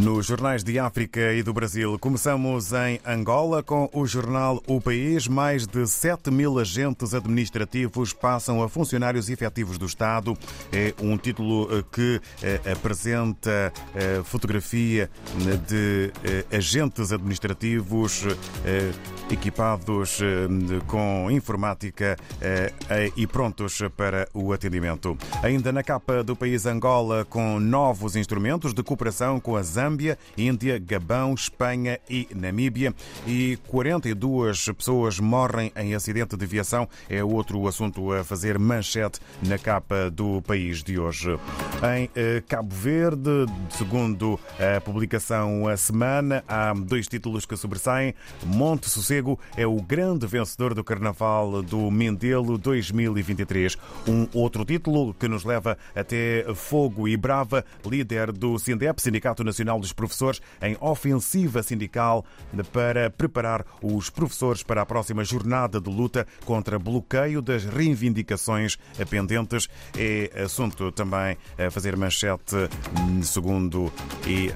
Nos jornais de África e do Brasil, começamos em Angola com o jornal O País. Mais de 7 mil agentes administrativos passam a funcionários efetivos do Estado. É um título eh, que eh, apresenta a fotografia de eh, agentes administrativos equipados com informática e prontos para o atendimento. Ainda na capa do país Angola, com novos instrumentos de cooperação com a Zâmbia, Índia, Gabão, Espanha e Namíbia. E 42 pessoas morrem em acidente de viação. É outro assunto a fazer manchete na capa do país de hoje. Em eh, Cabo Verde, segundo a publicação A Semana, há dois títulos que sobressaem. Monte Sossego é o grande vencedor do Carnaval do Mendelo 2023. Um outro título que nos leva até Fogo e Brava, líder do SINDEP, Sindicato Nacional dos Professores, em ofensiva sindical para preparar os professores para a próxima jornada de luta contra bloqueio das reivindicações pendentes. É assunto também a fazer manchete segundo e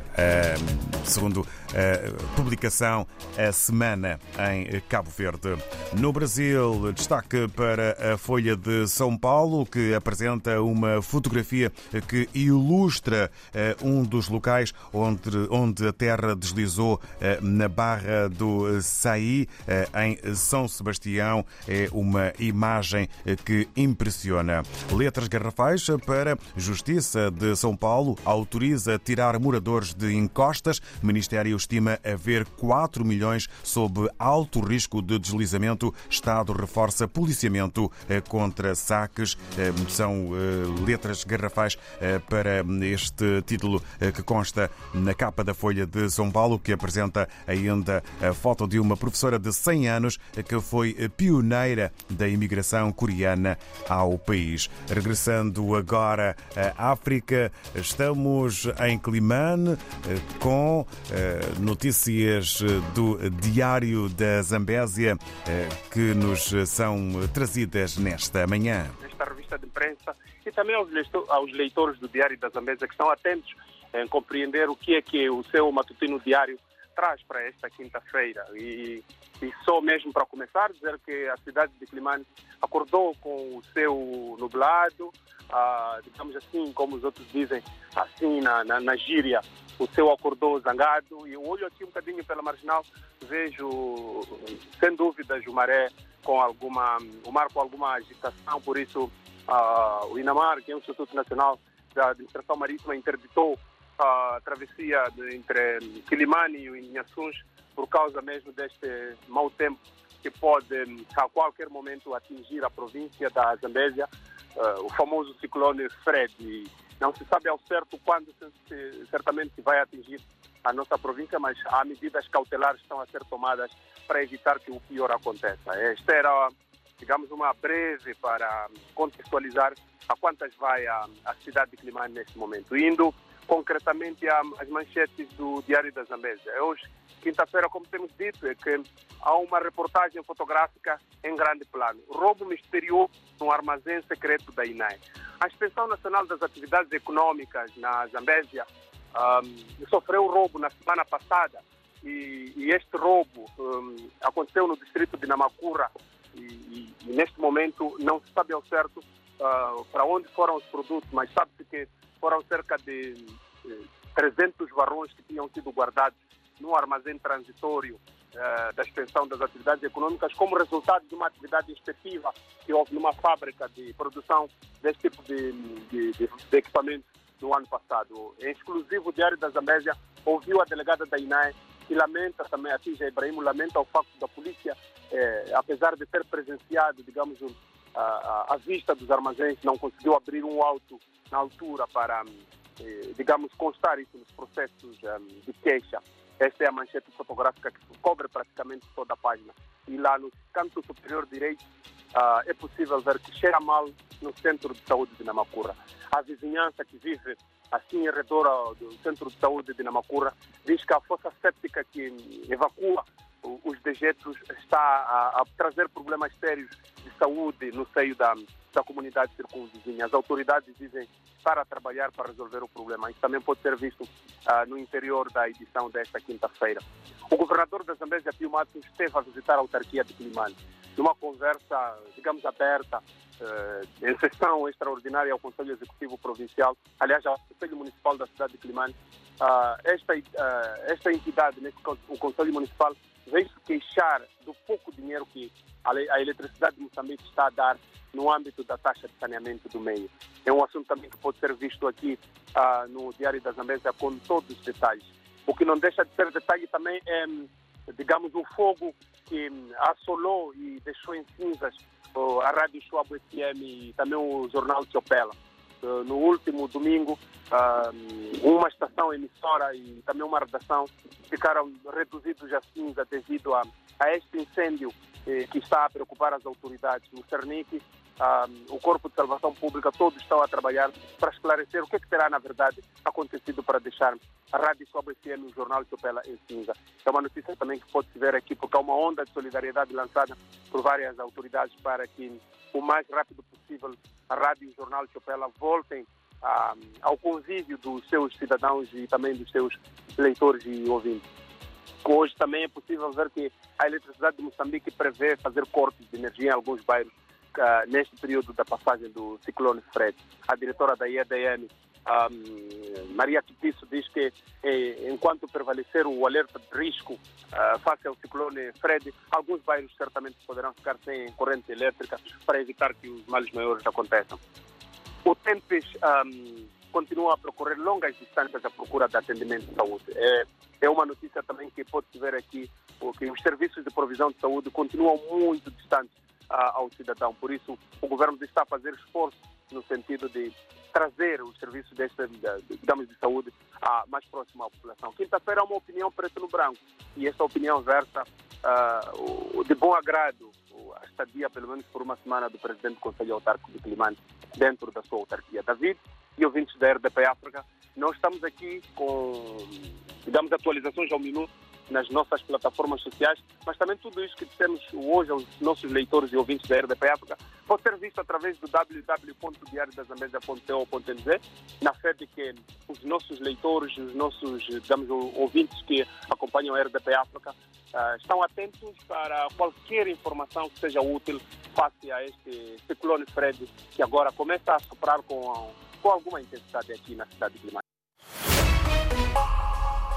segundo a publicação a semana em Cabo Verde. No Brasil, destaque para a Folha de São Paulo, que apresenta uma fotografia que ilustra um dos locais onde, onde a terra deslizou na Barra do Saí, em São Sebastião. É uma imagem que impressiona. Letras garrafais para Justiça de São Paulo autoriza tirar moradores de encostas. O Ministério estima haver 4 milhões sob alto risco de deslizamento. Estado reforça policiamento contra saques. São letras garrafais para este título que consta na capa da Folha de São Paulo, que apresenta ainda a foto de uma professora de 100 anos que foi pioneira da imigração coreana ao país. Regressando agora à África, estamos em Climane com notícias do Diário da Zambésia que nos são trazidas nesta manhã. Nesta revista de imprensa e também aos leitores do Diário da Zambésia que estão atentos em compreender o que é que o seu matutino diário traz para esta quinta-feira. E, e, só mesmo para começar, dizer que a cidade de Climane acordou com o seu nublado, ah, digamos assim, como os outros dizem, assim na, na, na gíria, o seu acordou zangado. E eu olho aqui um bocadinho pela marginal, vejo, sem dúvidas, o maré com alguma, o mar com alguma agitação, por isso ah, o INAMAR, que é o Instituto Nacional da Administração Marítima, interditou a travessia entre Quilimane e Inhaçuns por causa mesmo deste mau tempo que pode a qualquer momento atingir a província da Zambésia, uh, o famoso ciclone Fred. Não se sabe ao certo quando se, certamente vai atingir a nossa província, mas há medidas cautelares que estão a ser tomadas para evitar que o pior aconteça. Esta era, digamos, uma breve para contextualizar a quantas vai a, a cidade de Climane neste momento. Indo concretamente às manchetes do Diário da Zambésia. É hoje, quinta-feira, como temos dito, é que há uma reportagem fotográfica em grande plano. Roubo misterioso no armazém secreto da INAE. A Inspeção Nacional das Atividades Econômicas na Zambésia um, sofreu roubo na semana passada e, e este roubo um, aconteceu no distrito de Namacura e, e, e, neste momento não se sabe ao certo uh, para onde foram os produtos, mas sabe-se que foram cerca de 300 varões que tinham sido guardados no armazém transitório uh, da extensão das atividades econômicas como resultado de uma atividade inspectiva que houve numa fábrica de produção desse tipo de, de, de, de equipamentos no ano passado. Em exclusivo, Diário da Zambésia ouviu a delegada da INAE que lamenta também, a Tija Ibrahim, lamenta o facto da polícia, eh, apesar de ter presenciado, digamos, a, a, vista dos armazéns, não conseguiu abrir um auto na altura para, eh, digamos, constar isso nos processos de queixa. Esta é a manchete fotográfica que cobre praticamente toda a página. E lá no canto superior direito uh, é possível ver que cheira mal no centro de saúde de Namacura. A vizinhança que vive assim em redor do centro de saúde de Namacura diz que a fossa séptica que evacua os dejetos está a, a trazer problemas sérios de saúde no seio da, da comunidade circunvizinha. As autoridades dizem estar a trabalhar para resolver o problema. Isso também pode ser visto uh, no interior da edição desta quinta-feira. O governador da Zambésia, Pio Matos, esteve a visitar a autarquia de Climane. Numa conversa, digamos, aberta, uh, em sessão extraordinária ao Conselho Executivo Provincial, aliás, ao Conselho Municipal da cidade de Climane, uh, esta, esta entidade, nesse, o Conselho Municipal, veio se queixar do pouco dinheiro que a eletricidade de Moçambique está a dar no âmbito da taxa de saneamento do meio. É um assunto também que pode ser visto aqui uh, no Diário da Zambésia com todos os detalhes. O que não deixa de ser detalhe também é, digamos, o fogo que assolou e deixou em cinzas a Rádio Schwab FM e também o jornal Tiopela. Uh, no último domingo, uma estação emissora e também uma redação ficaram reduzidos a cinza devido a, a este incêndio eh, que está a preocupar as autoridades. O Cernic um, o Corpo de Salvação Pública, todos estão a trabalhar para esclarecer o que, é que terá, na verdade, acontecido para deixar a Rádio Sobre FM, o Jornal Chopela, em cinza. É uma notícia também que pode-se ver aqui, porque há uma onda de solidariedade lançada por várias autoridades para que, o mais rápido possível, a Rádio e o Jornal Chopela voltem a, ao convívio dos seus cidadãos e também dos seus leitores e ouvintes. Hoje também é possível ver que a eletricidade de Moçambique prevê fazer cortes de energia em alguns bairros uh, neste período da passagem do ciclone Fred. A diretora da IEDN, um, Maria Tutiço, diz que eh, enquanto prevalecer o alerta de risco uh, face ao ciclone Fred, alguns bairros certamente poderão ficar sem corrente elétrica para evitar que os males maiores aconteçam. O Tempes um, continua a percorrer longas distâncias à procura de atendimento de saúde. É, é uma notícia também que pode-se ver aqui, porque os serviços de provisão de saúde continuam muito distantes ao cidadão. Por isso, o governo está a fazer esforço no sentido de trazer os serviços desta, digamos, de saúde a, mais próximo à população. Quinta-feira é uma opinião preto no branco e essa opinião versa uh, de bom agrado a estadia, pelo menos por uma semana, do presidente do Conselho Autárquico de Climane dentro da sua autarquia. David e ouvintes da RDP África, nós estamos aqui com, digamos, atualizações ao minuto nas nossas plataformas sociais, mas também tudo isso que dissemos hoje aos nossos leitores e ouvintes da RDP África pode ser visto através do www.diariodazambésia.co.nz, na fé de que os nossos leitores, os nossos, digamos, ouvintes que acompanham a RDP África uh, estão atentos para qualquer informação que seja útil face a este ciclone Fred, que agora começa a soprar com, com alguma intensidade aqui na cidade de Limão.